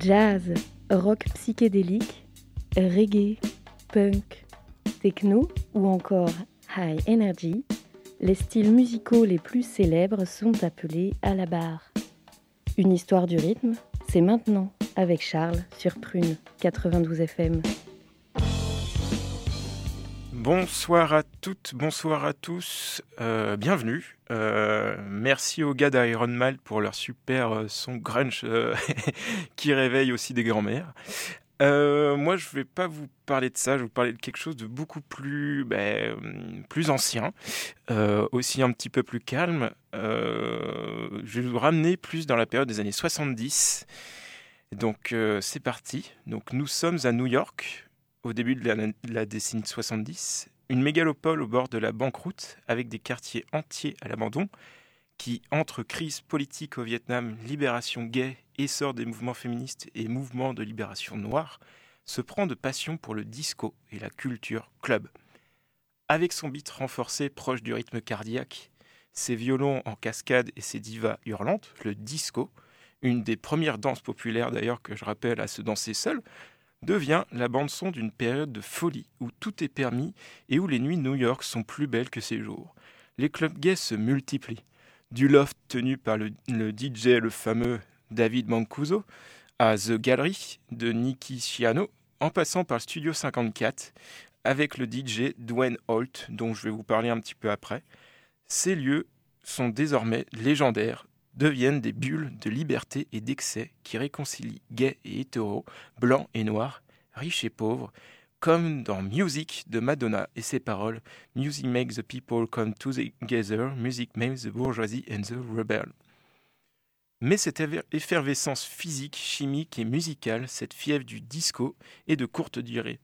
Jazz, rock psychédélique, reggae, punk, techno ou encore high energy, les styles musicaux les plus célèbres sont appelés à la barre. Une histoire du rythme, c'est maintenant avec Charles sur Prune 92 FM. Bonsoir à toutes, bonsoir à tous, euh, bienvenue. Euh, merci aux gars d'Iron pour leur super euh, son grunge qui réveille aussi des grands-mères. moi, je vais pas vous parler de ça, je vais vous parler de quelque chose de beaucoup plus, ben, plus ancien, aussi un petit peu plus calme. je vais vous ramener plus dans la période des années 70. Donc, c'est parti. Donc, nous sommes à New York, au début de la, décennie 70, une mégalopole au bord de la banqueroute, avec des quartiers entiers à l'abandon, qui, entre crise politique au Vietnam, libération gay, essor des mouvements féministes et mouvements de libération noire, se prend de passion pour le disco et la culture club. Avec son beat renforcé proche du rythme cardiaque, ses violons en cascade et ses divas hurlantes, le disco, une des premières danses populaires d'ailleurs que je rappelle à se danser seul, devient la bande-son d'une période de folie où tout est permis et où les nuits New York sont plus belles que ses jours. Les clubs gays se multiplient. Du loft tenu par le, DJ, le fameux David Mancuso, à The Gallery de Nicky Ciano, en passant par le Studio 54 avec le DJ Dwayne Holt, dont je vais vous parler un petit peu après. Ces lieux sont désormais légendaires, deviennent des bulles de liberté et d'excès qui réconcilient gays et hétéros, blancs et noirs, riches et pauvres, comme dans Music de Madonna et ses paroles Music makes the people come together, music makes the bourgeoisie and the rebel. Mais cette effervescence physique, chimique et musicale, cette fièvre du disco, est de courte durée.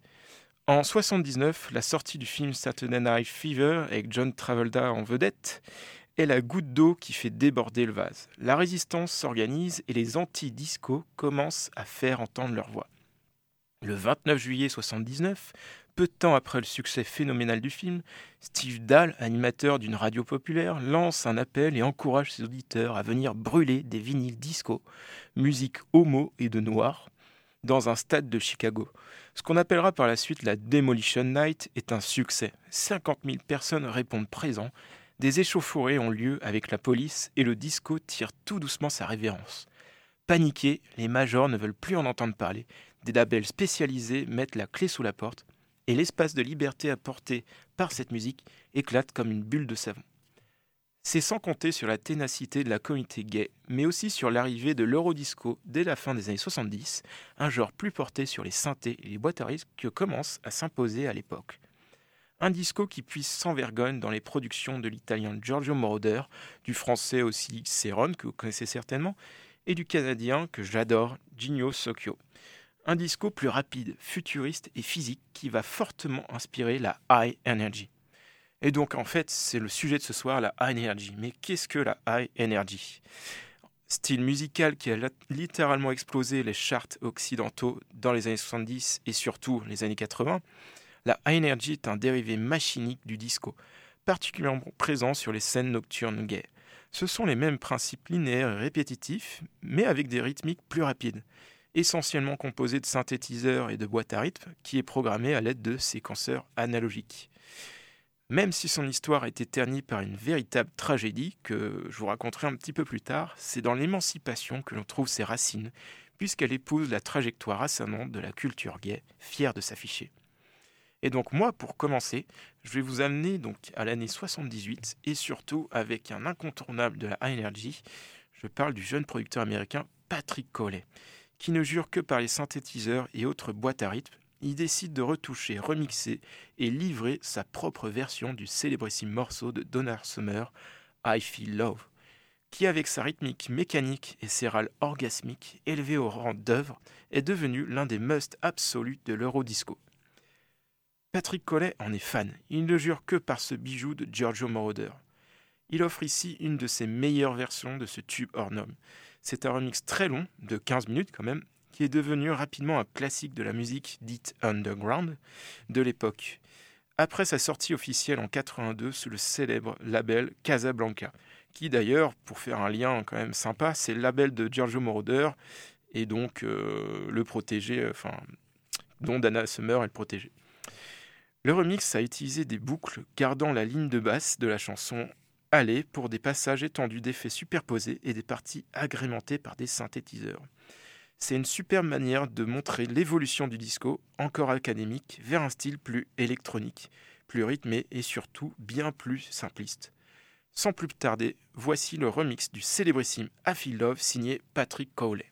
En 79, la sortie du film Saturday Night Fever avec John Travolta en vedette est la goutte d'eau qui fait déborder le vase. La résistance s'organise et les anti-disco commencent à faire entendre leur voix. Le 29 juillet 79, peu de temps après le succès phénoménal du film, Steve Dahl, animateur d'une radio populaire, lance un appel et encourage ses auditeurs à venir brûler des vinyles disco, musique homo et de noir, dans un stade de Chicago. Ce qu'on appellera par la suite la Demolition Night est un succès. 50 000 personnes répondent présents des échauffourées ont lieu avec la police et le disco tire tout doucement sa révérence. Paniqués, les majors ne veulent plus en entendre parler. Des labels spécialisés mettent la clé sous la porte et l'espace de liberté apporté par cette musique éclate comme une bulle de savon. C'est sans compter sur la ténacité de la communauté gay, mais aussi sur l'arrivée de l'eurodisco dès la fin des années 70, un genre plus porté sur les synthés et les boîtes à que commence à s'imposer à l'époque. Un disco qui puise sans vergogne dans les productions de l'italien Giorgio Moroder, du français aussi Céron, que vous connaissez certainement, et du canadien que j'adore, Gino Socchio. Un disco plus rapide, futuriste et physique qui va fortement inspirer la high energy. Et donc en fait, c'est le sujet de ce soir, la high energy. Mais qu'est-ce que la high energy? Style musical qui a littéralement explosé les charts occidentaux dans les années 70 et surtout les années 80 la high energy est un dérivé machinique du disco, particulièrement présent sur les scènes nocturnes gays. Ce sont les mêmes principes linéaires et répétitifs, mais avec des rythmiques plus rapides, essentiellement composés de synthétiseurs et de boîtes à rythme, qui est programmé à l'aide de séquenceurs analogiques. Même si son histoire a été ternie par une véritable tragédie, que je vous raconterai un petit peu plus tard, c'est dans l'émancipation que l'on trouve ses racines, puisqu'elle épouse la trajectoire ascendante de la culture gay, fière de s'afficher. Et donc moi, pour commencer, je vais vous amener donc à l'année 78 et surtout avec un incontournable de la High Energy. Je parle du jeune producteur américain Patrick Collet, qui ne jure que par les synthétiseurs et autres boîtes à rythme. Il décide de retoucher, remixer et livrer sa propre version du célébrissime morceau de Donna Summer, I Feel Love, qui avec sa rythmique mécanique et ses râles orgasmiques élevés au rang d'œuvre, est devenu l'un des must absolus de l'eurodisco. Patrick Collet en est fan. Il ne jure que par ce bijou de Giorgio Moroder. Il offre ici une de ses meilleures versions de ce tube hors. C'est un remix très long, de 15 minutes quand même, qui est devenu rapidement un classique de la musique dite underground de l'époque. Après sa sortie officielle en 82 sous le célèbre label Casablanca, qui d'ailleurs, pour faire un lien quand même sympa, c'est le label de Giorgio Moroder et donc le protéger, enfin, dont Dana Summer est le protégé. Le remix a utilisé des boucles gardant la ligne de basse de la chanson Aller pour des passages étendus d'effets superposés et des parties agrémentées par des synthétiseurs. C'est une superbe manière de montrer l'évolution du disco, encore académique, vers un style plus électronique, plus rythmé et surtout bien plus simpliste. Sans plus tarder, voici le remix du célébrissime I Feel Love signé Patrick Cowley.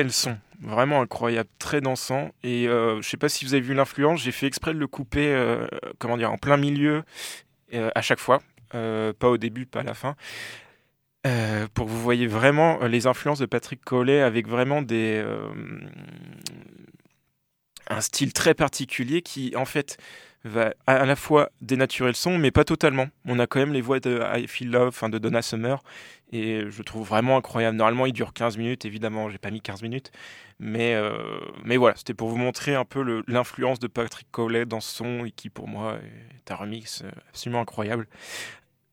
Quel son Vraiment incroyable, très dansant. Et euh, je sais pas si vous avez vu l'influence, j'ai fait exprès de le couper euh, comment dire, en plein milieu euh, à chaque fois. pas au début, pas à la fin. pour vous voyez vraiment les influences de Patrick Collet avec vraiment des un style très particulier qui en fait va à la fois dénaturer le son, mais pas totalement. On a quand même les voix de I Feel Love, enfin de Donna Summer, et je trouve vraiment incroyable. Normalement, il dure 15 minutes, évidemment, j'ai pas mis 15 minutes, mais, euh, mais voilà, c'était pour vous montrer un peu l'influence de Patrick Cowley dans ce son, et qui pour moi est un remix euh, absolument incroyable.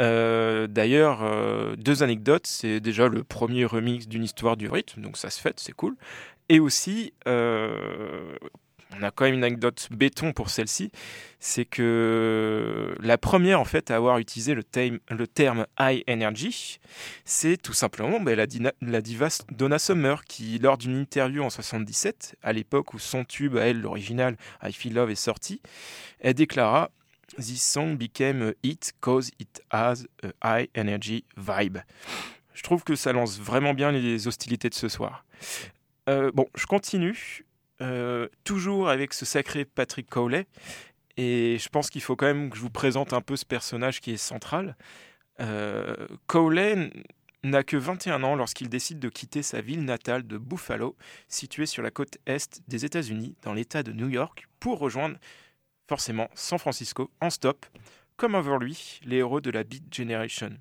Euh, d'ailleurs, deux anecdotes. C'est déjà le premier remix d'une histoire du rythme, donc ça se fait, c'est cool. Et aussi, on a quand même une anecdote béton pour celle-ci, c'est que la première en fait à avoir utilisé le, terme high energy, c'est tout simplement ben, la, diva Donna Summer qui, lors d'une interview en 77, à l'époque où son tube à elle, l'original I Feel Love est sorti, elle déclara This song became a hit cause it has a high energy vibe. Je trouve que ça lance vraiment bien les hostilités de ce soir. Euh, bon, je continue. Euh, toujours avec ce sacré Patrick Cowley. Et je pense qu'il faut quand même que je vous présente un peu ce personnage qui est central. Euh, Cowley n'a que 21 ans lorsqu'il décide de quitter sa ville natale de Buffalo, située sur la côte est des États-Unis, dans l'État de New York, pour rejoindre forcément San Francisco en stop, comme avant lui les héros de la Beat Generation.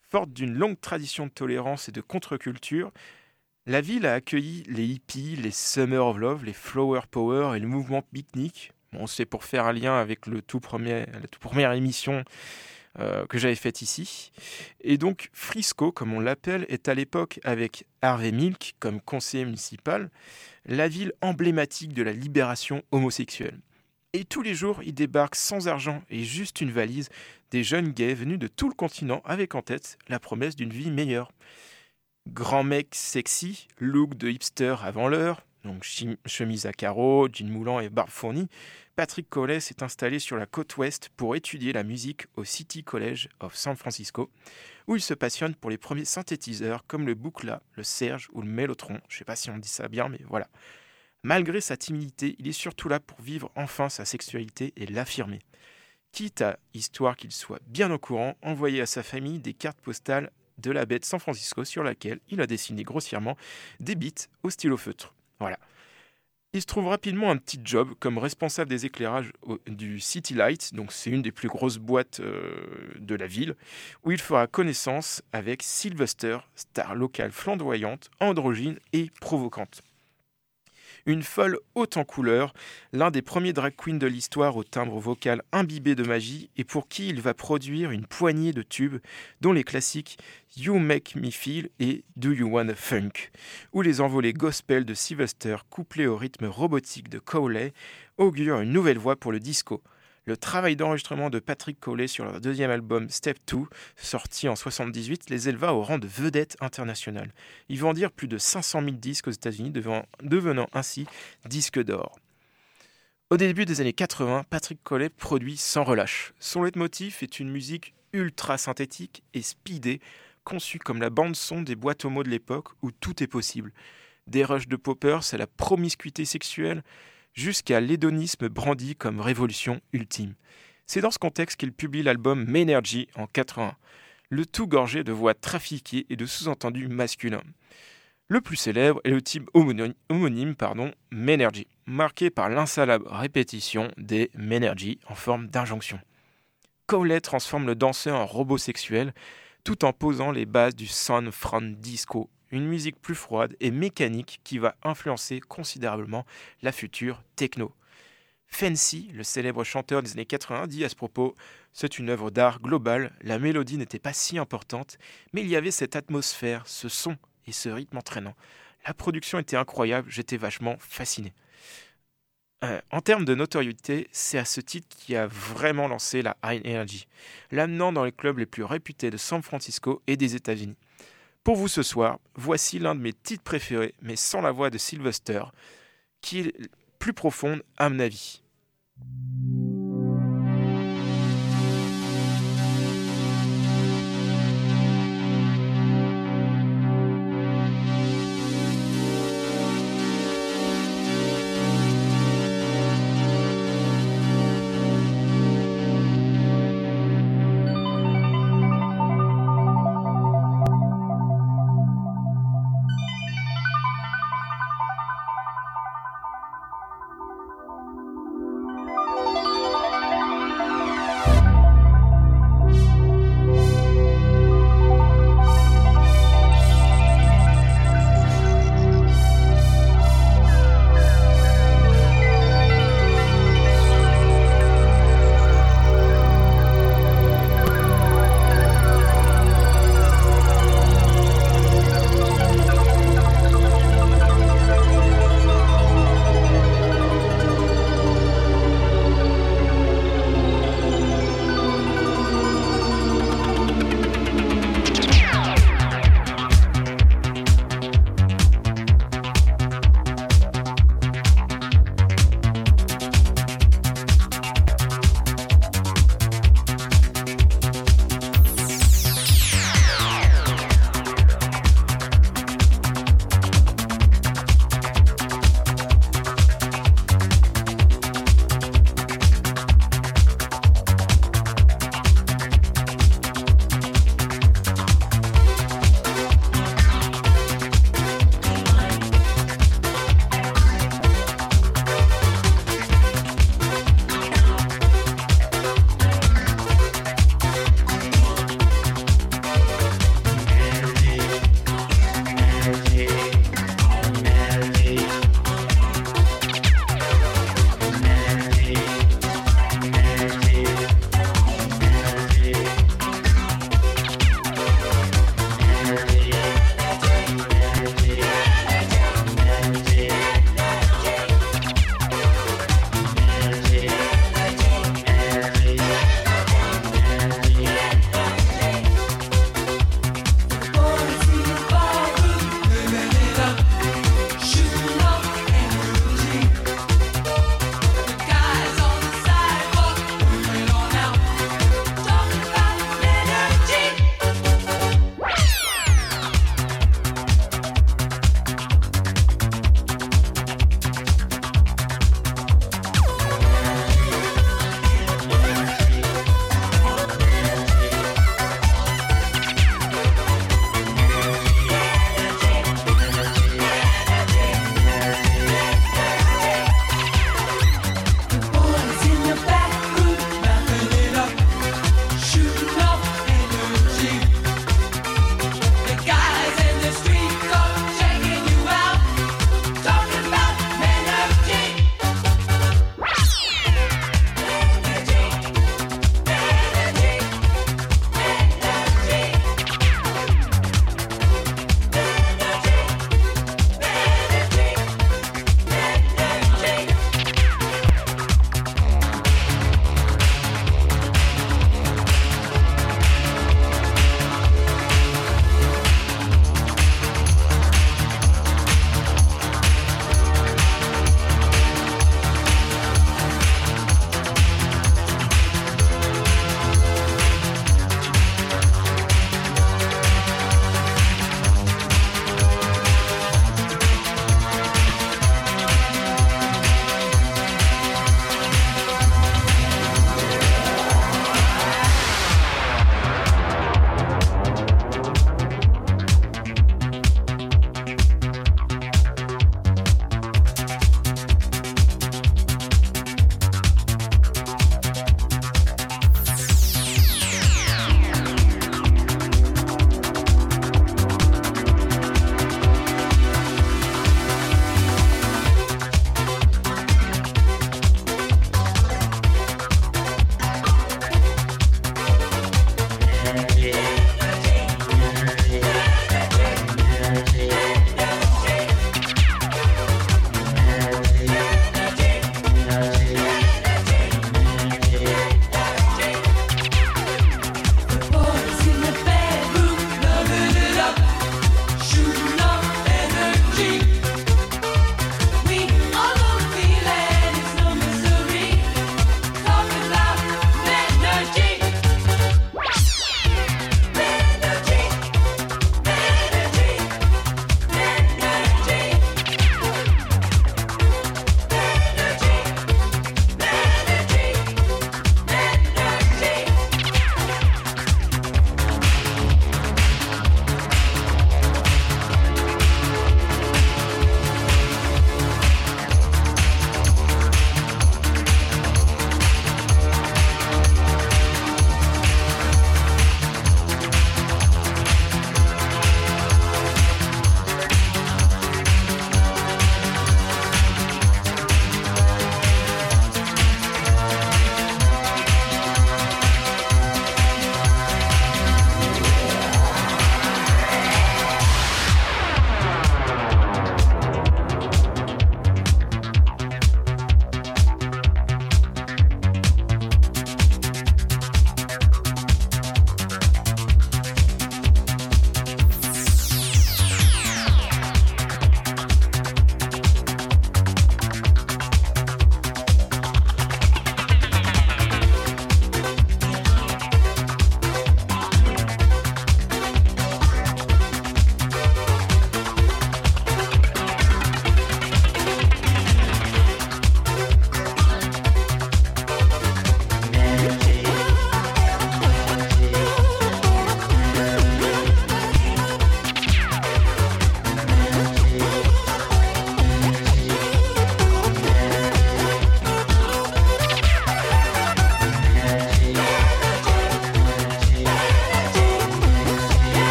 Forte d'une longue tradition de tolérance et de contre-culture, la ville a accueilli les hippies, les Summer of Love, les Flower Power et le mouvement Picnic. Bon, c'est pour faire un lien avec la toute première émission euh, que j'avais faite ici. Et donc Frisco, comme on l'appelle, est à l'époque avec Harvey Milk comme conseiller municipal, la ville emblématique de la libération homosexuelle. Et tous les jours, il débarque sans argent et juste une valise des jeunes gays venus de tout le continent avec en tête la promesse d'une vie meilleure. Grand mec sexy, look de hipster avant l'heure, donc chemise à carreaux, jean moulant et barbe fournie, Patrick Collet s'est installé sur la côte ouest pour étudier la musique au City College of San Francisco, où il se passionne pour les premiers synthétiseurs comme le Buchla, le Serge ou le Mellotron. Je sais pas si on dit ça bien, mais voilà. Malgré sa timidité, il est surtout là pour vivre enfin sa sexualité et l'affirmer. Quitte à, histoire qu'il soit bien au courant, envoyer à sa famille des cartes postales de la baie de San Francisco sur laquelle il a dessiné grossièrement des bits au stylo feutre. Voilà. Il se trouve rapidement un petit job comme responsable des éclairages du City Light, donc c'est une des plus grosses boîtes euh, de la ville, où il fera connaissance avec Sylvester, star locale flamboyante, androgyne et provocante une folle haute en couleurs, l'un des premiers drag queens de l'histoire au timbre vocal imbibé de magie et pour qui il va produire une poignée de tubes dont les classiques You Make Me Feel et Do You Wanna Funk, où les envolées gospel de Sylvester couplés au rythme robotique de Cowley augurent une nouvelle voix pour le disco le travail d'enregistrement de Patrick Collet sur leur deuxième album Step 2, sorti en 78, les éleva au rang de vedette internationale. Ils vendirent plus de 500 000 disques aux États-Unis, devenant ainsi disque d'or. Au début des années 80, Patrick Collet produit sans relâche. Son leitmotiv est une musique ultra synthétique et speedée, conçue comme la bande-son des boîtes aux mots de l'époque où tout est possible. Des rushs de poppers à la promiscuité sexuelle, jusqu'à l'hédonisme brandi comme révolution ultime. C'est dans ce contexte qu'il publie l'album Menergy en 81, le tout gorgé de voix trafiquées et de sous-entendus masculins. Le plus célèbre est le type homonyme, pardon, Menergy, marqué par l'insalable répétition des Menergy en forme d'injonction. Cowley transforme le danseur en robot sexuel tout en posant les bases du Sun Fran Disco une musique plus froide et mécanique qui va influencer considérablement la future techno. Fancy, le célèbre chanteur des années 80, dit à ce propos C'est une œuvre d'art globale, la mélodie n'était pas si importante, mais il y avait cette atmosphère, ce son et ce rythme entraînant. La production était incroyable, j'étais vachement fasciné. Euh, en termes de notoriété, c'est à ce titre qui a vraiment lancé la High Energy, l'amenant dans les clubs les plus réputés de San Francisco et des États-Unis. Pour vous ce soir, voici l'un de mes titres préférés, mais sans la voix de Sylvester, qui est plus profonde à mon avis.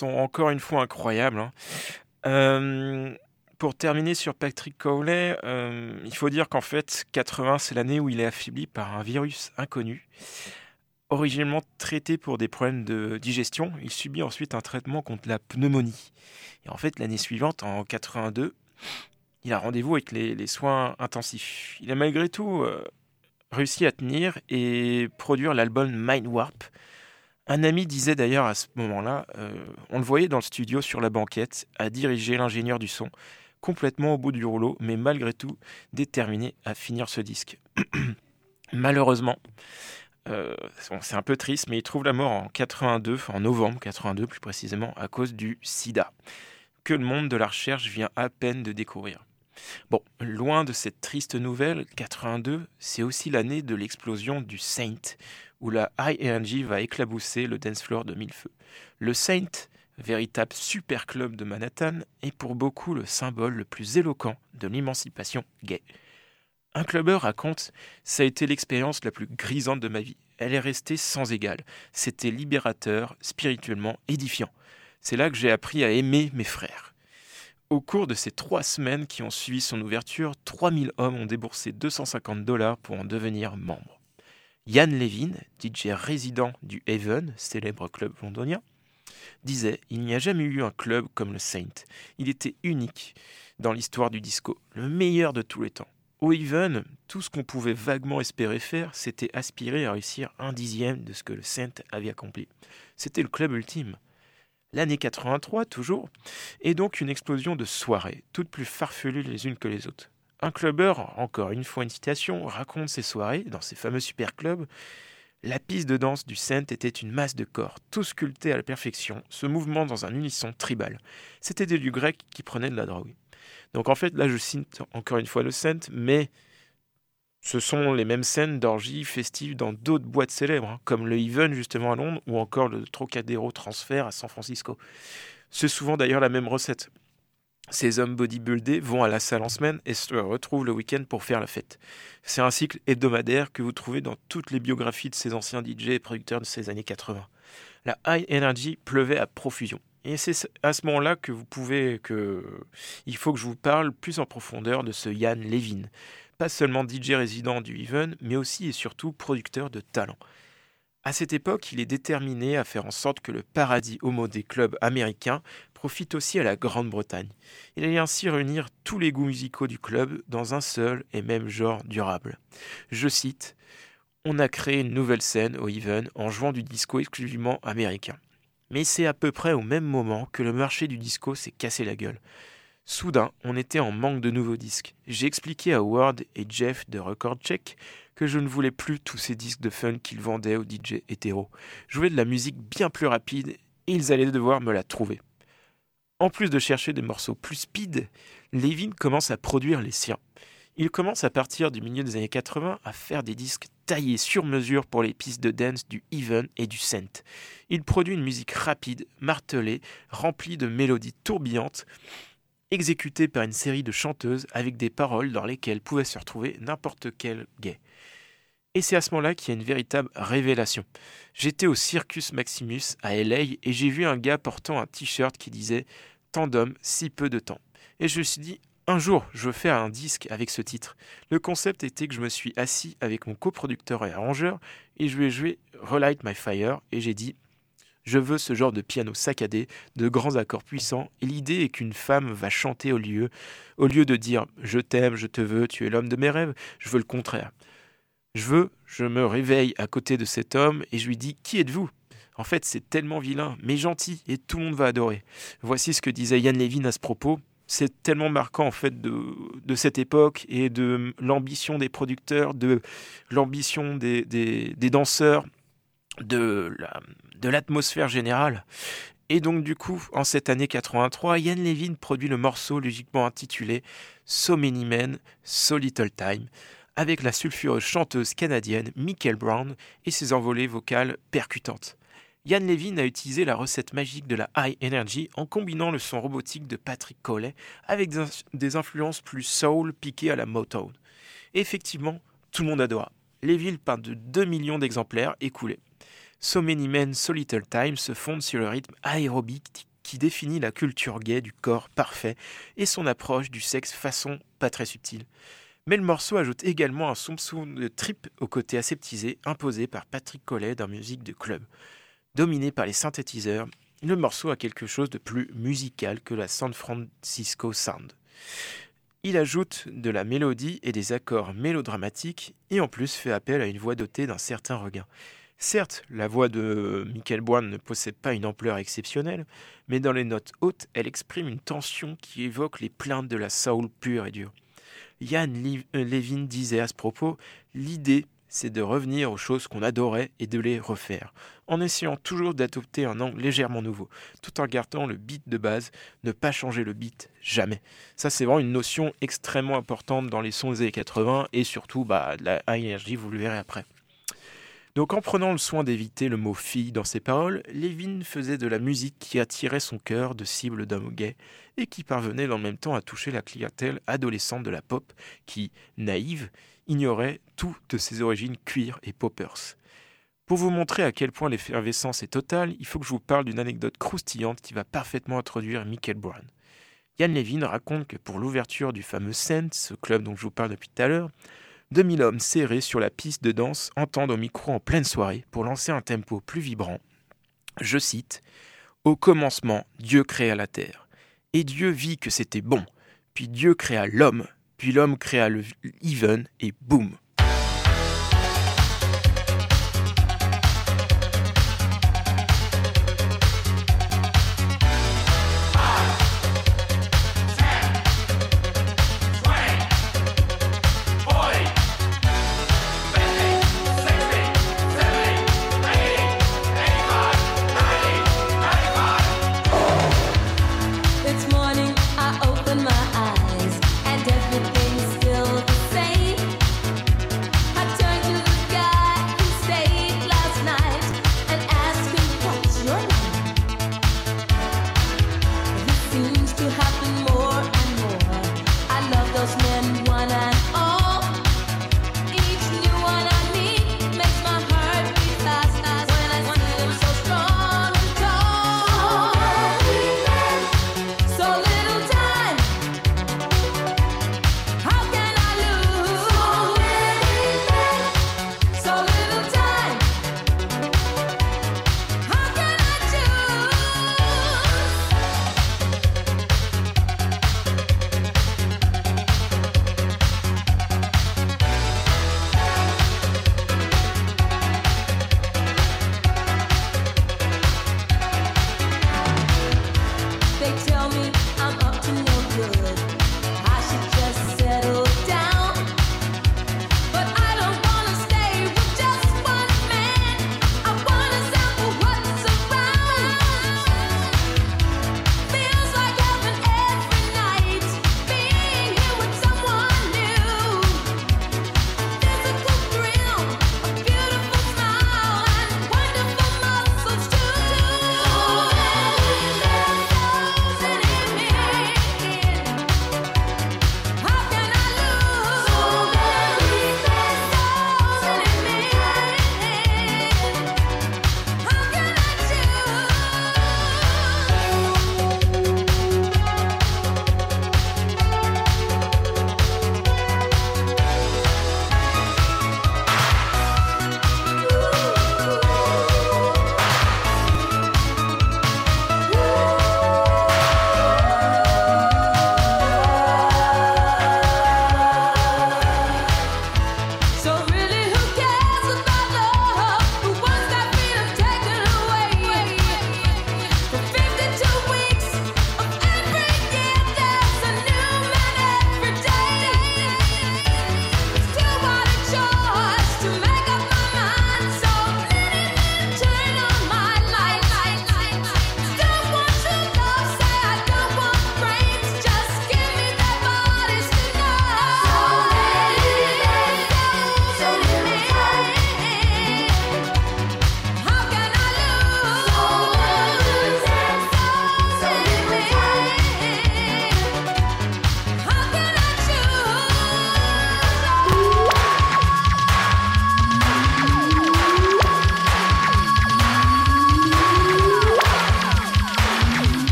sont encore une fois incroyables. Hein. Euh, pour terminer sur Patrick Cowley, euh, il faut dire qu'en fait, 80, c'est l'année où il est affaibli par un virus inconnu. Originellement traité pour des problèmes de digestion, il subit ensuite un traitement contre la pneumonie. Et en fait, l'année suivante, en 82, il a rendez-vous avec les, soins intensifs. Il a malgré tout euh, réussi à tenir et produire l'album Mind Warp. Un ami disait d'ailleurs à ce moment-là, euh, on le voyait dans le studio sur la banquette, à diriger l'ingénieur du son, complètement au bout du rouleau, mais malgré tout déterminé à finir ce disque. Malheureusement, euh, c'est un peu triste, mais il trouve la mort en 82, en novembre 82 plus précisément, à cause du sida, que le monde de la recherche vient à peine de découvrir. Bon, loin de cette triste nouvelle, 82, c'est aussi l'année de l'explosion du Saint, où la High Energy va éclabousser le dance floor de mille feux. Le Saint, véritable super club de Manhattan, est pour beaucoup le symbole le plus éloquent de l'émancipation gay. Un clubbeur raconte Ça a été l'expérience la plus grisante de ma vie. Elle est restée sans égale. C'était libérateur, spirituellement édifiant. C'est là que j'ai appris à aimer mes frères. Au cours de ces trois semaines qui ont suivi son ouverture, 3000 hommes ont déboursé 250 dollars pour en devenir membres. Yann Levin, DJ résident du Haven, célèbre club londonien, disait Il n'y a jamais eu un club comme le Saint. Il était unique dans l'histoire du disco, le meilleur de tous les temps. Au Haven, tout ce qu'on pouvait vaguement espérer faire, c'était aspirer à réussir un dixième de ce que le Saint avait accompli. C'était le club ultime l'année 83 toujours, et donc une explosion de soirées, toutes plus farfelues les unes que les autres. Un clubbeur, encore une fois une citation, raconte ses soirées dans ses fameux super clubs. La piste de danse du Saint était une masse de corps, tous sculptés à la perfection, ce mouvement dans un unisson tribal. C'était des lieux grecs qui prenaient de la drogue. Donc en fait, là je cite encore une fois le Saint, mais ce sont les mêmes scènes d'orgie festives dans d'autres boîtes célèbres, hein, comme le Even justement à Londres ou encore le Trocadéro Transfer à San Francisco. C'est souvent d'ailleurs la même recette. Ces hommes bodybuildés vont à la salle en semaine et se retrouvent le week-end pour faire la fête. C'est un cycle hebdomadaire que vous trouvez dans toutes les biographies de ces anciens DJ et producteurs de ces années 80. La high energy pleuvait à profusion. Et c'est à ce moment-là que vous pouvez que il faut que je vous parle plus en profondeur de ce Yann Levin pas seulement DJ résident du Even, mais aussi et surtout producteur de talent. À cette époque, il est déterminé à faire en sorte que le paradis homo des clubs américains profite aussi à la Grande-Bretagne. Il allait ainsi réunir tous les goûts musicaux du club dans un seul et même genre durable. Je cite On a créé une nouvelle scène au Even en jouant du disco exclusivement américain. Mais c'est à peu près au même moment que le marché du disco s'est cassé la gueule. Soudain, on était en manque de nouveaux disques. J'ai expliqué à Ward et Jeff de Record Check que je ne voulais plus tous ces disques de fun qu'ils vendaient aux DJ hétéros. Je de la musique bien plus rapide et ils allaient devoir me la trouver. En plus de chercher des morceaux plus speed, Levin commence à produire les siens. Il commence à partir du milieu des années 80 à faire des disques taillés sur mesure pour les pistes de dance du even et du scent. Il produit une musique rapide, martelée, remplie de mélodies tourbillontes exécuté par une série de chanteuses avec des paroles dans lesquelles pouvait se retrouver n'importe quel gay. Et c'est à ce moment-là qu'il y a une véritable révélation. J'étais au Circus Maximus à LA et j'ai vu un gars portant un t-shirt qui disait Tant d'hommes, si peu de temps. Et je me suis dit un jour, je veux faire un disque avec ce titre. Le concept était que je me suis assis avec mon coproducteur et arrangeur et je lui ai joué Relight My Fire et j'ai dit je veux ce genre de piano saccadé, de grands accords puissants, et l'idée est qu'une femme va chanter au lieu, au lieu de dire je t'aime, je te veux, tu es l'homme de mes rêves, je veux le contraire. Je veux, je me réveille à côté de cet homme et je lui dis Qui êtes-vous? En fait, c'est tellement vilain, mais gentil, et tout le monde va adorer. Voici ce que disait Yann Levin à ce propos. C'est tellement marquant en fait de, de cette époque et de l'ambition des producteurs, de l'ambition des, des, des danseurs, de l'atmosphère générale. Et donc du coup, en cette année 83, Yann Levin produit le morceau logiquement intitulé So Many Men, So Little Time, avec la sulfureuse chanteuse canadienne Michael Brown et ses envolées vocales percutantes. Yann Levin a utilisé la recette magique de la high energy en combinant le son robotique de Patrick Coley avec des influences plus soul piquées à la Motown. effectivement, tout le monde adora. Levin peint de 2 millions d'exemplaires écoulés. So Many Men, So Little Time se fonde sur le rythme aérobique qui définit la culture gay du corps parfait et son approche du sexe façon pas très subtile. Mais le morceau ajoute également un soupçon de trip au côté aseptisé imposé par Patrick Collet dans musique de club. Dominé par les synthétiseurs, le morceau a quelque chose de plus musical que la San Francisco Sound. Il ajoute de la mélodie et des accords mélodramatiques et en plus fait appel à une voix dotée d'un certain regain. Certes, la voix de Michael Brown ne possède pas une ampleur exceptionnelle, mais dans les notes hautes, elle exprime une tension qui évoque les plaintes de la soul pure et dure. Yann euh, Levin disait à ce propos L'idée, c'est de revenir aux choses qu'on adorait et de les refaire, en essayant toujours d'adopter un angle légèrement nouveau, tout en gardant le beat de base, ne pas changer le beat, jamais. Ça, c'est vraiment une notion extrêmement importante dans les sons des années 80 et surtout bah, la high vous le verrez après. Donc en prenant le soin d'éviter le mot fille dans ses paroles, Levin faisait de la musique qui attirait son cœur de cible d'hommes gays et qui parvenait en même temps à toucher la clientèle adolescente de la pop qui, naïve, ignorait toutes ses origines cuir et poppers. Pour vous montrer à quel point l'effervescence est totale, il faut que je vous parle d'une anecdote croustillante qui va parfaitement introduire Michael Brown. Yann Levin raconte que pour l'ouverture du fameux Scent, ce club dont je vous parle depuis tout à l'heure, 2000 hommes serrés sur la piste de danse entendent au micro en pleine soirée pour lancer un tempo plus vibrant. Je cite Au commencement, Dieu créa la terre. Et Dieu vit que c'était bon. Puis Dieu créa l'homme puis l'homme créa le even et boum,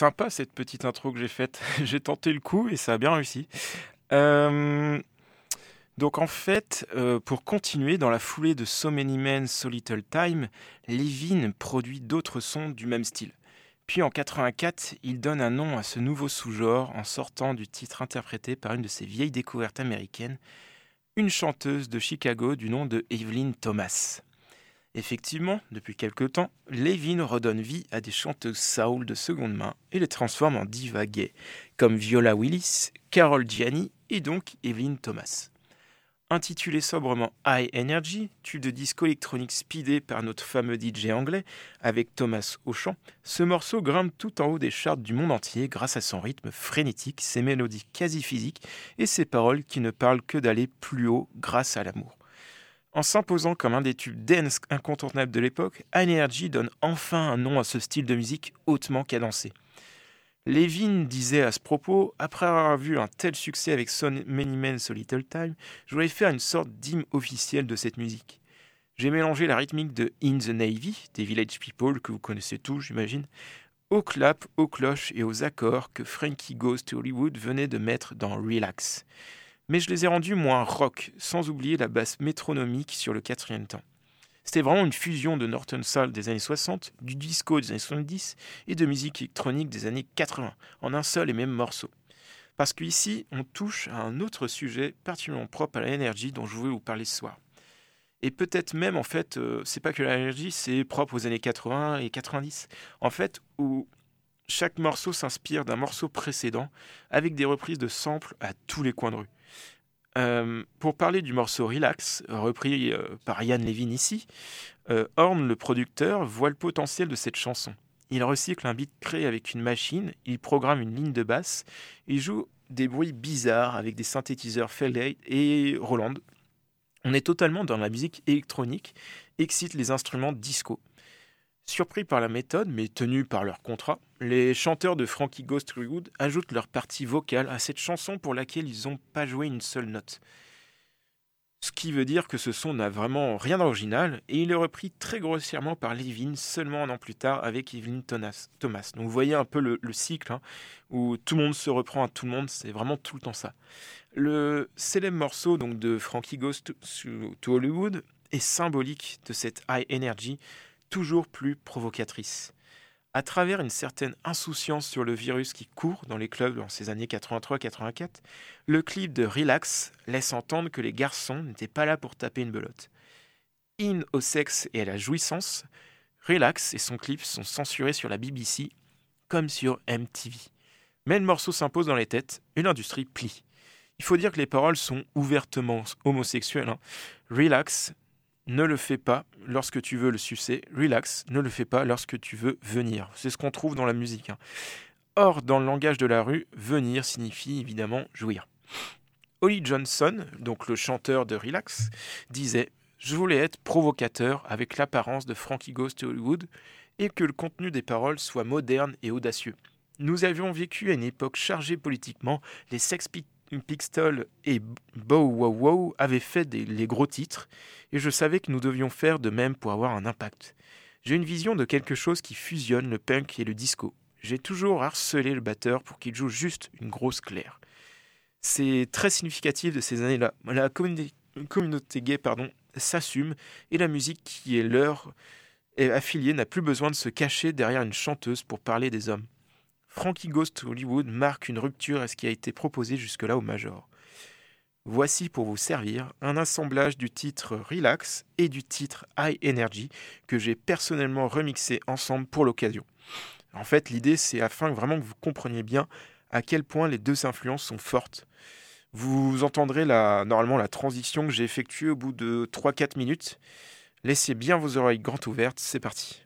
sympa cette petite intro que j'ai faite. j'ai tenté le coup et ça a bien réussi. Euh, donc en fait, euh, pour continuer dans la foulée de So Many Men, So Little Time, Levin produit d'autres sons du même style. Puis en 84, il donne un nom à ce nouveau sous-genre en sortant du titre interprété par une de ses vieilles découvertes américaines, une chanteuse de Chicago du nom de Evelyn Thomas. Effectivement, depuis quelque temps, Levin redonne vie à des chanteuses soul de seconde main et les transforme en diva gay, comme Viola Willis, Carol Gianni et donc Evelyn Thomas. Intitulé sobrement High Energy, tube de disco électronique speedé par notre fameux DJ anglais avec Thomas au chant, ce morceau grimpe tout en haut des charts du monde entier grâce à son rythme frénétique, ses mélodies quasi physiques et ses paroles qui ne parlent que d'aller plus haut grâce à l'amour. En s'imposant comme un des tubes dance incontournables de l'époque, Energy donne enfin un nom à ce style de musique hautement cadencé. Levin disait à ce propos, après avoir vu un tel succès avec Son Many Men So Little Time, je voulais faire une sorte d'hymne officiel de cette musique. J'ai mélangé la rythmique de In the Navy, des Village People que vous connaissez tous, j'imagine, aux claps, aux cloches et aux accords que Frankie Goes to Hollywood venait de mettre dans Relax. Mais je les ai rendus moins rock, sans oublier la basse métronomique sur le quatrième temps. C'était vraiment une fusion de Norton Soul des années 60, du disco des années 70 et de musique électronique des années 80, en un seul et même morceau. Parce qu'ici, on touche à un autre sujet particulièrement propre à l'énergie dont je voulais vous parler ce soir. Et peut-être même, en fait, euh, c'est pas que l'énergie, c'est propre aux années 80 et 90. En fait, où chaque morceau s'inspire d'un morceau précédent, avec des reprises de samples à tous les coins de rue. Euh, pour parler du morceau Relax, repris euh, par Yann Levin ici, euh, Horn, le producteur, voit le potentiel de cette chanson. Il recycle un beat créé avec une machine, il programme une ligne de basse, il joue des bruits bizarres avec des synthétiseurs Felde et Roland. On est totalement dans la musique électronique, excite les instruments disco. Surpris par la méthode, mais tenus par leur contrat, les chanteurs de Frankie Ghost Hollywood ajoutent leur partie vocale à cette chanson pour laquelle ils n'ont pas joué une seule note. Ce qui veut dire que ce son n'a vraiment rien d'original et il est repris très grossièrement par Levin seulement un an plus tard avec Evelyn Thomas. Donc vous voyez un peu le, cycle hein, où tout le monde se reprend à tout le monde, c'est vraiment tout le temps ça. Le célèbre morceau donc de Frankie Ghost to Hollywood est symbolique de cette high energy toujours plus provocatrice. À travers une certaine insouciance sur le virus qui court dans les clubs dans ces années 83-84, le clip de Relax laisse entendre que les garçons n'étaient pas là pour taper une belote. In au sexe et à la jouissance, Relax et son clip sont censurés sur la BBC comme sur MTV. Mais le morceau s'impose dans les têtes et l'industrie plie. Il faut dire que les paroles sont ouvertement homosexuelles. Hein. Relax ne le fais pas lorsque tu veux le sucer, relax, ne le fais pas lorsque tu veux venir. C'est ce qu'on trouve dans la musique. Hein. Or, dans le langage de la rue, venir signifie évidemment jouir. Holly Johnson, donc le chanteur de Relax, disait Je voulais être provocateur avec l'apparence de Frankie Ghost Hollywood et que le contenu des paroles soit moderne et audacieux. Nous avions vécu à une époque chargée politiquement, les Sex Pistols et Bow Wow Wow avaient fait des, les gros titres, et je savais que nous devions faire de même pour avoir un impact. J'ai une vision de quelque chose qui fusionne le punk et le disco. J'ai toujours harcelé le batteur pour qu'il joue juste une grosse claire. C'est très significatif de ces années-là. La communauté, gay s'assume et la musique qui est leur affiliée n'a plus besoin de se cacher derrière une chanteuse pour parler des hommes. Frankie Ghost Hollywood marque une rupture à ce qui a été proposé jusque-là au Major. Voici pour vous servir un assemblage du titre Relax et du titre High Energy que j'ai personnellement remixé ensemble pour l'occasion. En fait, l'idée c'est afin vraiment que vous compreniez bien à quel point les deux influences sont fortes. Vous entendrez la, normalement la transition que j'ai effectuée au bout de 3-4 minutes. Laissez bien vos oreilles grandes ouvertes, c'est parti.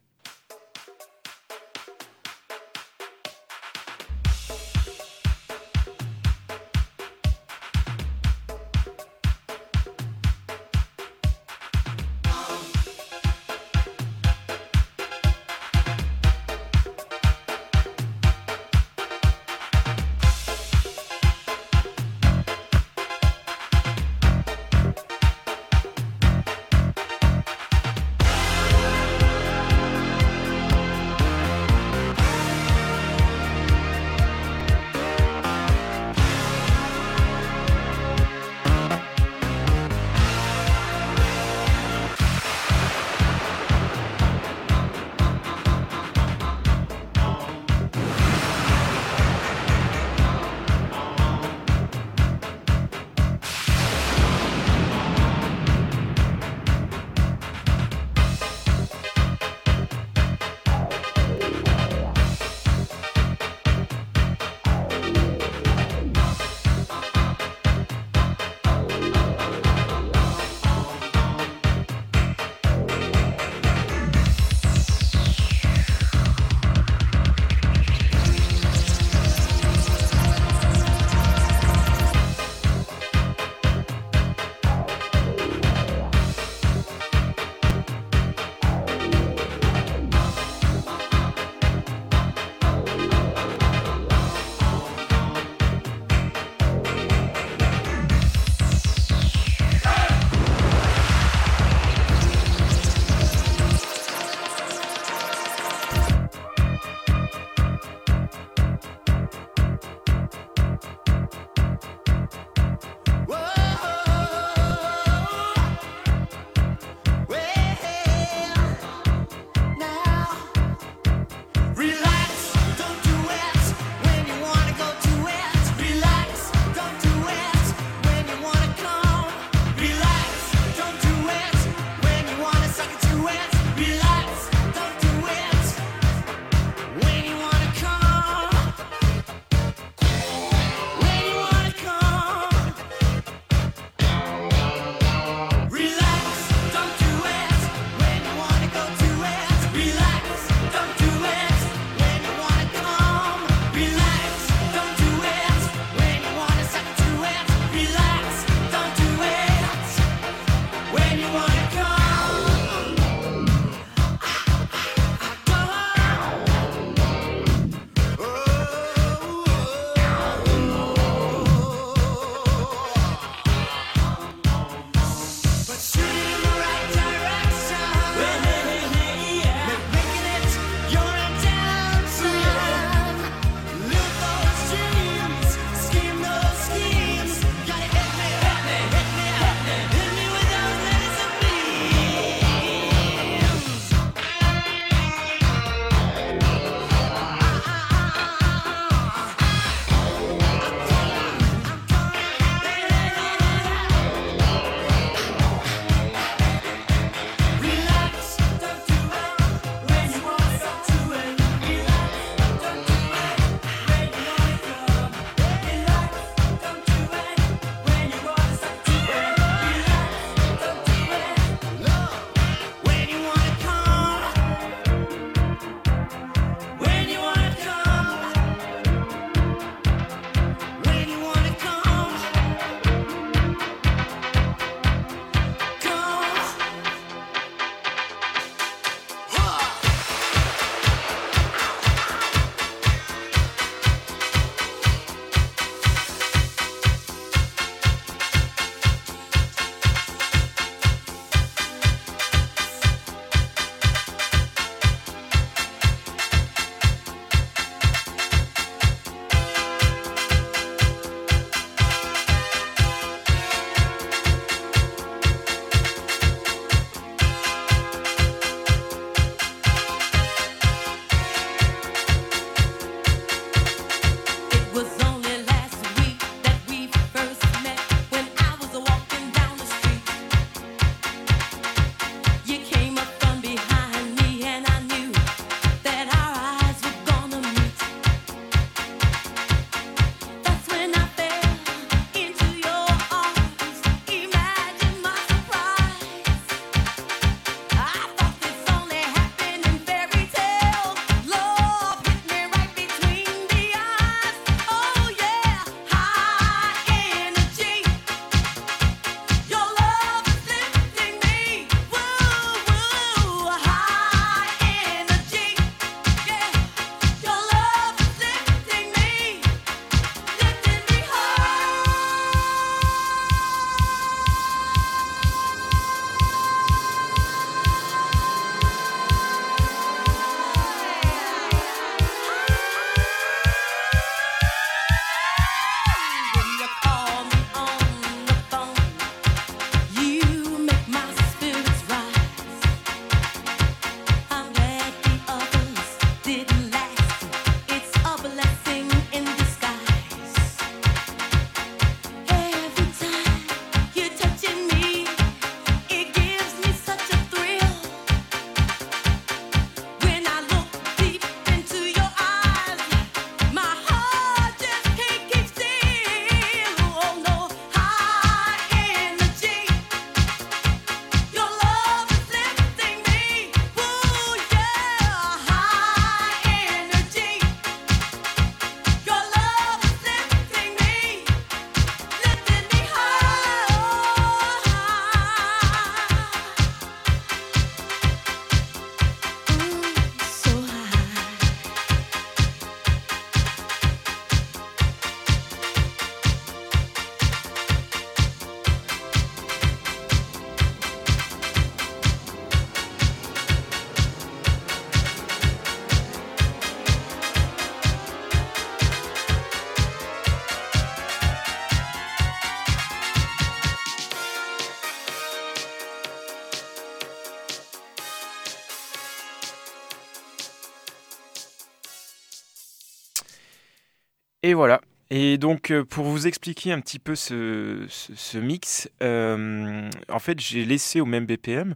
Et voilà. Et donc, euh, pour vous expliquer un petit peu ce, mix, euh, en fait, j'ai laissé au même BPM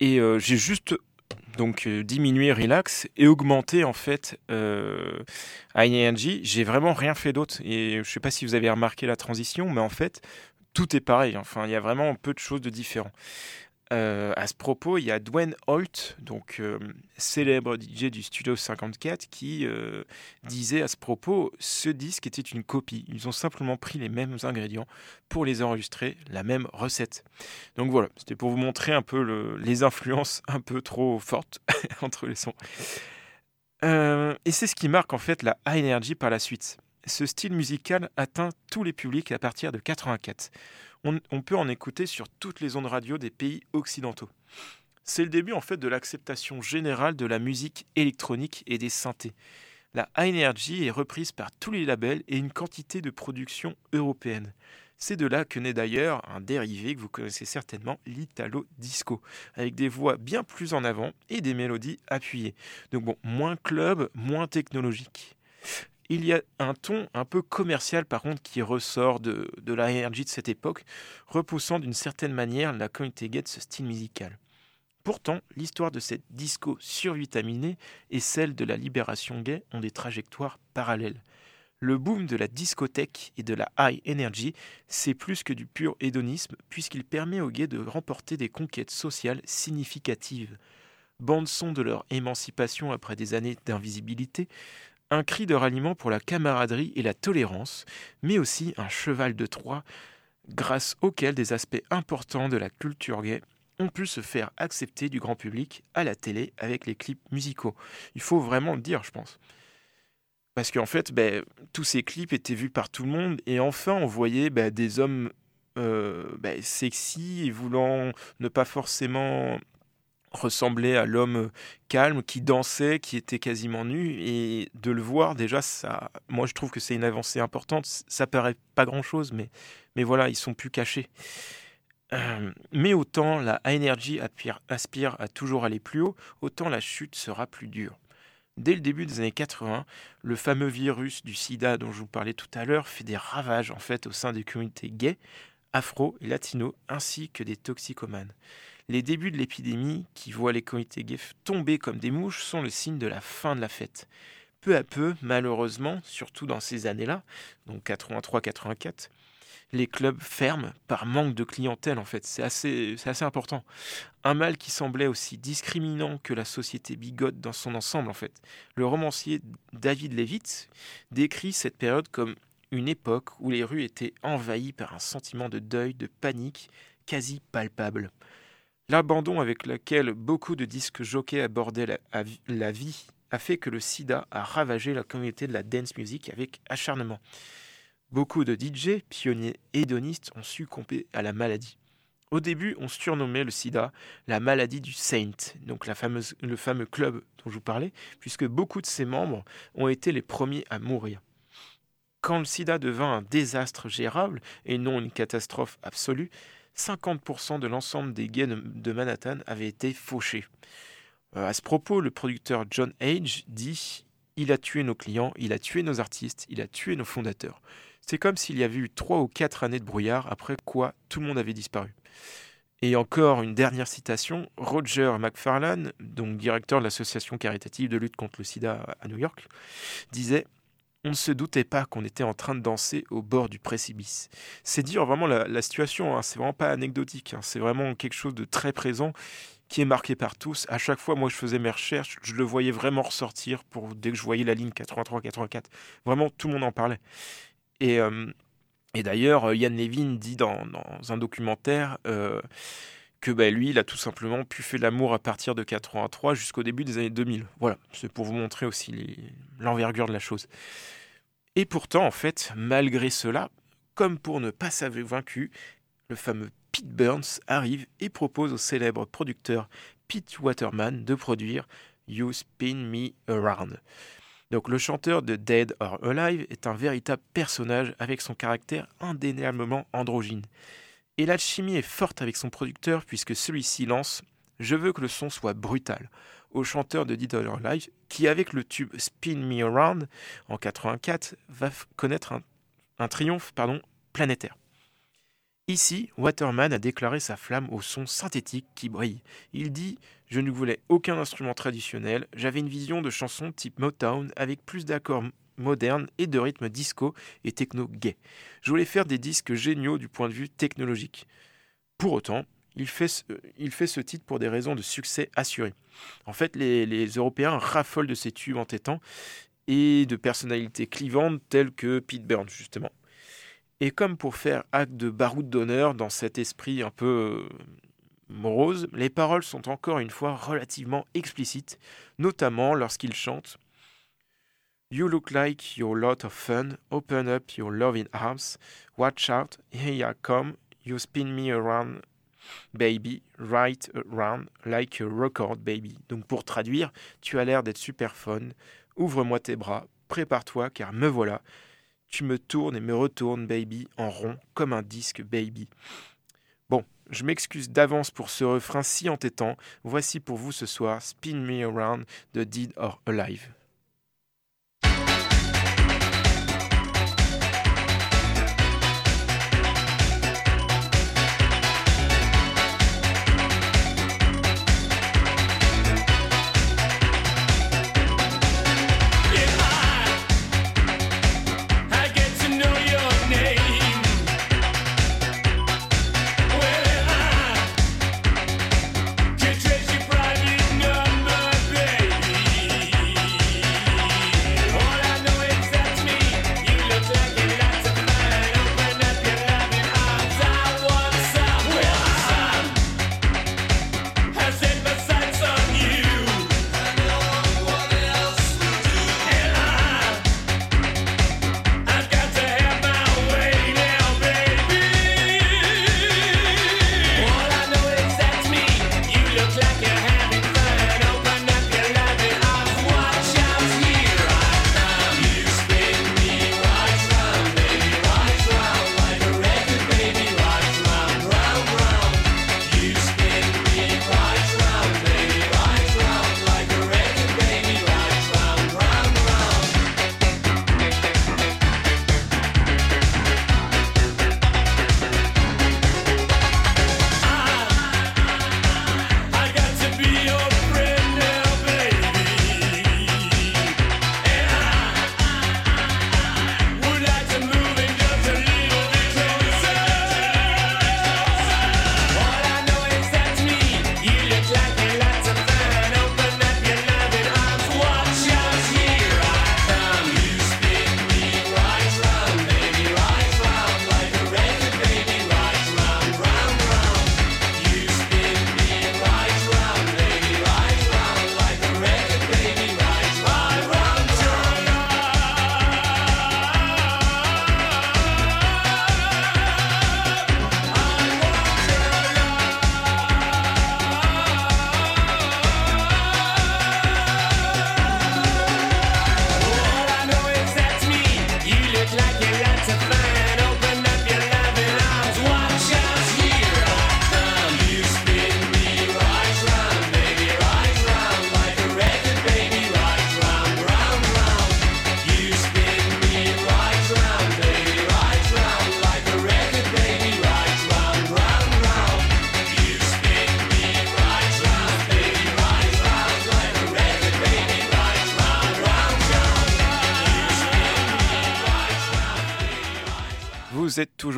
et euh, j'ai juste donc diminué relax et augmenté en fait euh, energy. J'ai vraiment rien fait d'autre et je sais pas si vous avez remarqué la transition, mais en fait tout est pareil. Enfin, il y a vraiment peu de choses de différents. Euh, à ce propos, il y a Dwayne Holt, donc euh, célèbre DJ du Studio 54, qui euh, disait à ce propos ce disque était une copie. Ils ont simplement pris les mêmes ingrédients pour les enregistrer, la même recette. Donc voilà, c'était pour vous montrer un peu les influences un peu trop fortes entre les sons. et c'est ce qui marque en fait la high energy par la suite. Ce style musical atteint tous les publics à partir de 84 on, peut en écouter sur toutes les ondes radio des pays occidentaux. C'est le début en fait de l'acceptation générale de la musique électronique et des synthés. La high energy est reprise par tous les labels et une quantité de production européenne. C'est de là que naît d'ailleurs un dérivé que vous connaissez certainement, l'italo disco, avec des voix bien plus en avant et des mélodies appuyées. Donc bon, moins club, moins technologique. Il y a un ton un peu commercial par contre qui ressort de, de la de cette époque, repoussant d'une certaine manière la communauté gay de ce style musical. Pourtant, l'histoire de cette disco survitaminée et celle de la libération gay ont des trajectoires parallèles. Le boom de la discothèque et de la high energy, c'est plus que du pur hédonisme, puisqu'il permet aux gays de remporter des conquêtes sociales significatives. Bande son de leur émancipation après des années d'invisibilité, un cri de ralliement pour la camaraderie et la tolérance, mais aussi un cheval de Troie, grâce auquel des aspects importants de la culture gay ont pu se faire accepter du grand public à la télé avec les clips musicaux. Il faut vraiment le dire, je pense. Parce qu'en fait, ben, tous ces clips étaient vus par tout le monde, et enfin on voyait ben, des hommes euh, ben, sexy et voulant ne pas forcément ressemblait à l'homme calme qui dansait, qui était quasiment nu et de le voir déjà ça moi je trouve que c'est une avancée importante, ça paraît pas grand-chose mais mais voilà, ils sont plus cachés. Euh, mais autant la Energy aspire, aspire à toujours aller plus haut, autant la chute sera plus dure. Dès le début des années 80, le fameux virus du sida dont je vous parlais tout à l'heure fait des ravages en fait au sein des communautés gays, afro et latino ainsi que des toxicomanes. Les débuts de l'épidémie, qui voient les comités gays tomber comme des mouches, sont le signe de la fin de la fête. Peu à peu, malheureusement, surtout dans ces années-là, donc 83-84, les clubs ferment par manque de clientèle en fait. C'est assez, assez important. Un mal qui semblait aussi discriminant que la société bigote dans son ensemble en fait. Le romancier David Levitt décrit cette période comme une époque où les rues étaient envahies par un sentiment de deuil, de panique quasi palpable. L'abandon avec lequel beaucoup de disques jockeys abordaient la, vie a fait que le sida a ravagé la communauté de la dance music avec acharnement. Beaucoup de DJ, pionniers hédonistes, ont succombé à la maladie. Au début, on surnommait le sida la maladie du Saint, donc le fameux club dont je vous parlais, puisque beaucoup de ses membres ont été les premiers à mourir. Quand le sida devint un désastre gérable et non une catastrophe absolue, 50% de l'ensemble des gays de Manhattan avaient été fauchés. Euh, à ce propos, le producteur John Age dit Il a tué nos clients, il a tué nos artistes, il a tué nos fondateurs. C'est comme s'il y avait eu trois ou quatre années de brouillard, après quoi tout le monde avait disparu. Et encore une dernière citation, Roger McFarlane, donc directeur de l'association caritative de lutte contre le sida à New York, disait on ne se doutait pas qu'on était en train de danser au bord du précipice. C'est dire vraiment la, situation, hein. c'est vraiment pas anecdotique, hein. c'est vraiment quelque chose de très présent qui est marqué par tous. À chaque fois, moi, je faisais mes recherches, je le voyais vraiment ressortir pour dès que je voyais la ligne 83-84. Vraiment, tout le monde en parlait. Et, euh, d'ailleurs, Yann Levin dit dans, un documentaire euh, que bah, lui, il a tout simplement pu faire l'amour à partir de 83 jusqu'au début des années 2000. Voilà, c'est pour vous montrer aussi l'envergure de la chose. Et pourtant, en fait, malgré cela, comme pour ne pas s'avoir vaincu, le fameux Pete Burns arrive et propose au célèbre producteur Pete Waterman de produire You Spin Me Around. Donc le chanteur de Dead or Alive est un véritable personnage avec son caractère indéniablement androgyne. Et l'alchimie est forte avec son producteur puisque celui-ci lance Je veux que le son soit brutal, au chanteur de Dead or Alive, qui avec le tube Spin Me Around en 84 va connaître un, un triomphe pardon, planétaire. Ici, Waterman a déclaré sa flamme au son synthétique qui brille. Il dit Je ne voulais aucun instrument traditionnel, j'avais une vision de chanson type Motown avec plus d'accords modernes et de rythmes disco et techno gay. Je voulais faire des disques géniaux du point de vue technologique. Pour autant, il fait, ce, ce titre pour des raisons de succès assurés. En fait, les, Européens raffolent de ces tubes entêtants et de personnalités clivantes telles que Pete Burns, justement. Et comme pour faire acte de baroud d'honneur dans cet esprit un peu euh, morose, les paroles sont encore une fois relativement explicites, notamment lorsqu'il chante You look like you're a lot of fun, open up your loving arms, watch out, here I come, you spin me around, baby, right around, like a record, baby. Donc pour traduire, tu as l'air d'être super fun, ouvre-moi tes bras, prépare-toi car me voilà, tu me tournes et me retournes, baby, en rond, comme un disque, baby. Bon, je m'excuse d'avance pour ce refrain si entêtant. Voici pour vous ce soir Spin Me Around de Dead or Alive.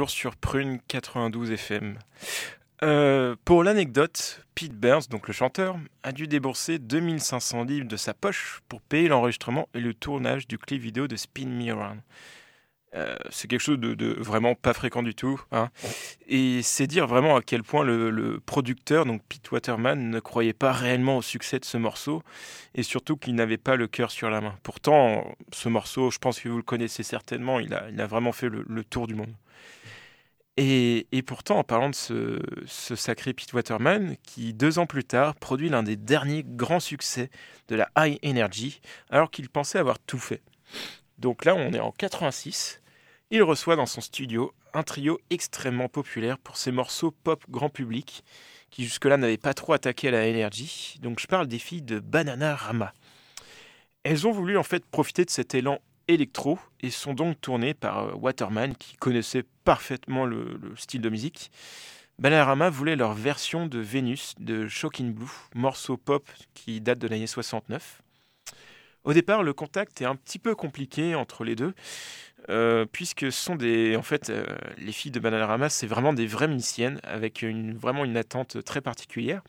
Sur Prune 92 FM. Euh, pour l'anecdote, Pete Burns, donc le chanteur, a dû débourser 2500 livres de sa poche pour payer l'enregistrement et le tournage du clip vidéo de Spin Me Around. Euh, c'est quelque chose de, vraiment pas fréquent du tout. Hein. Et c'est dire vraiment à quel point le, producteur, donc Pete Waterman, ne croyait pas réellement au succès de ce morceau et surtout qu'il n'avait pas le cœur sur la main. Pourtant, ce morceau, je pense que vous le connaissez certainement, il a, vraiment fait le tour du monde. Et, pourtant, en parlant de ce, sacré Pete Waterman, qui deux ans plus tard produit l'un des derniers grands succès de la High Energy, alors qu'il pensait avoir tout fait. Donc là, on est en 86. il reçoit dans son studio un trio extrêmement populaire pour ses morceaux pop grand public, qui jusque-là n'avaient pas trop attaqué à la énergie. Donc je parle des filles de Banana Rama. Elles ont voulu en fait profiter de cet élan électro et sont donc tournées par euh, Waterman qui connaissait parfaitement le, style de musique. Bananarama voulait leur version de Vénus de Shocking Blue, morceau pop qui date de l'année 69. Au départ, le contact est un petit peu compliqué entre les deux, euh, puisque sont des, en fait, euh, les filles de Bananarama, c'est vraiment des vraies musiciennes avec vraiment une attente très particulière.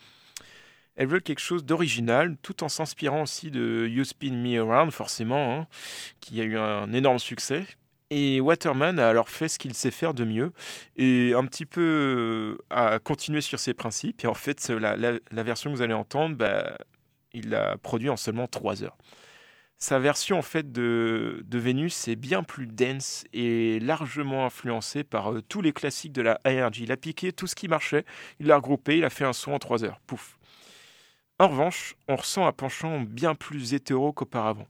Elles veulent quelque chose d'original, tout en s'inspirant aussi de You Spin Me Around, forcément, hein, qui a eu un énorme succès. Et Waterman a alors fait ce qu'il sait faire de mieux et un petit peu euh, a continué sur ses principes. Et en fait, la, version que vous allez entendre, bah, il l'a produit en seulement 3 heures. Sa version en fait de, de Vénus est bien plus dense et largement influencée par euh, tous les classiques de la ARG. Il a piqué tout ce qui marchait, il l'a regroupé, il a fait un son en 3 heures. Pouf. En revanche, on ressent un penchant bien plus hétéro qu'auparavant.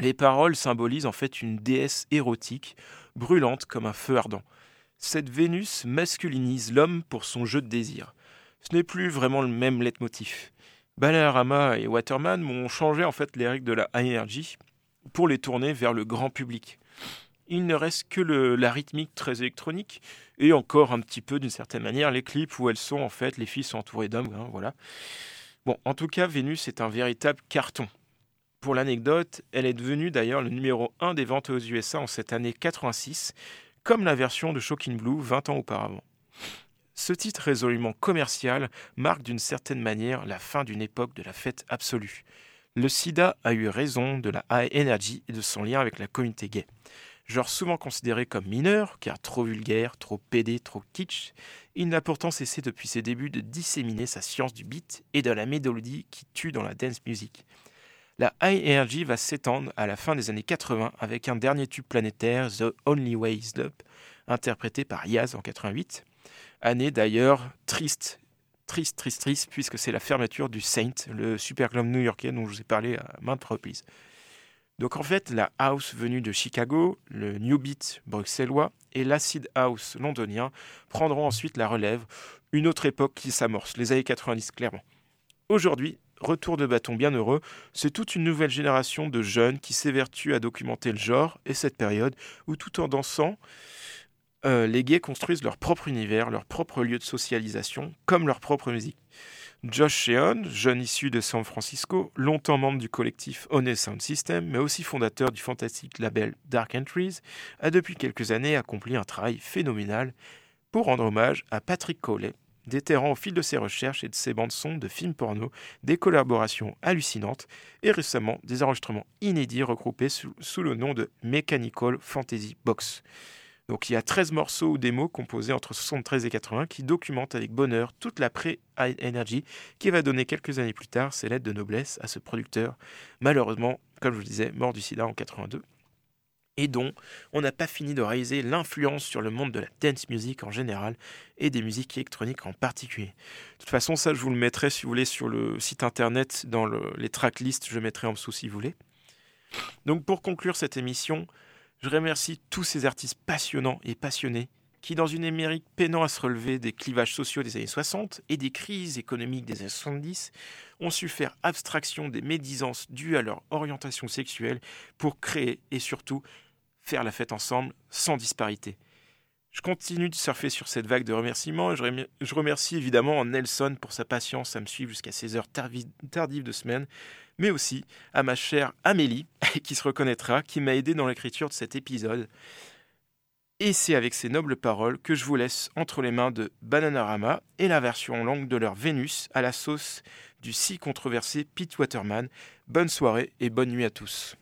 Les paroles symbolisent en fait une déesse érotique, brûlante comme un feu ardent. Cette Vénus masculinise l'homme pour son jeu de désir. Ce n'est plus vraiment le même leitmotiv. Balarama et Waterman m'ont changé en fait les règles de la high energy pour les tourner vers le grand public. Il ne reste que la rythmique très électronique et encore un petit peu d'une certaine manière les clips où elles sont en fait les filles sont entourées d'hommes, hein, voilà. Bon, en tout cas, Vénus est un véritable carton. Pour l'anecdote, elle est devenue d'ailleurs le numéro 1 des ventes aux USA en cette année 86, comme la version de Shocking Blue 20 ans auparavant. Ce titre résolument commercial marque d'une certaine manière la fin d'une époque de la fête absolue. Le sida a eu raison de la high energy et de son lien avec la communauté gay genre souvent considéré comme mineur, car trop vulgaire, trop pédé, trop kitsch, il n'a pourtant cessé depuis ses débuts de disséminer sa science du beat et de la mélodie qui tue dans la dance music. La high energy va s'étendre à la fin des années 80 avec un dernier tube planétaire, The Only Way Is Up, interprété par Yaz en 88. Année d'ailleurs triste, triste, triste, triste, puisque c'est la fermeture du Saint, le super club new-yorkais dont je vous ai parlé à maintes reprises. Donc en fait, la house venue de Chicago, le new beat bruxellois et l'acid house londonien prendront ensuite la relève, une autre époque qui s'amorce, les années 90 clairement. Aujourd'hui, retour de bâton bien heureux, c'est toute une nouvelle génération de jeunes qui s'évertuent à documenter le genre et cette période où tout en dansant, euh, les gays construisent leur propre univers, leur propre lieu de socialisation, comme leur propre musique. Josh Sheon, jeune issu de San Francisco, longtemps membre du collectif Honest Sound System, mais aussi fondateur du fantastique label Dark Entries, a depuis quelques années accompli un travail phénoménal pour rendre hommage à Patrick Cowley, déterrant au fil de ses recherches et de ses bandes-sons de films porno des collaborations hallucinantes et récemment des enregistrements inédits regroupés sous le nom de Mechanical Fantasy Box. Donc il y a 13 morceaux ou démos composés entre 73 et 80 qui documentent avec bonheur toute la pré-energy qui va donner quelques années plus tard ses lettres de noblesse à ce producteur, malheureusement, comme je vous disais, mort du sida en 82 et dont on n'a pas fini de réaliser l'influence sur le monde de la dance music en général et des musiques électroniques en particulier. De toute façon, ça, je vous le mettrai, si vous voulez, sur le site internet, dans les tracklists, je mettrai en dessous si vous voulez. Donc, pour conclure cette émission, je remercie tous ces artistes passionnants et passionnés qui, dans une Amérique peinant à se relever des clivages sociaux des années 60 et des crises économiques des années 70, ont su faire abstraction des médisances dues à leur orientation sexuelle pour créer et surtout faire la fête ensemble sans disparité. Je continue de surfer sur cette vague de remerciements je remercie évidemment Nelson pour sa patience à me suivre jusqu'à ces heures tardives de semaine mais aussi à ma chère Amélie, qui se reconnaîtra, qui m'a aidé dans l'écriture de cet épisode. Et c'est avec ces nobles paroles que je vous laisse entre les mains de Bananarama et la version longue de leur Vénus à la sauce du si controversé Pete Waterman. Bonne soirée et bonne nuit à tous.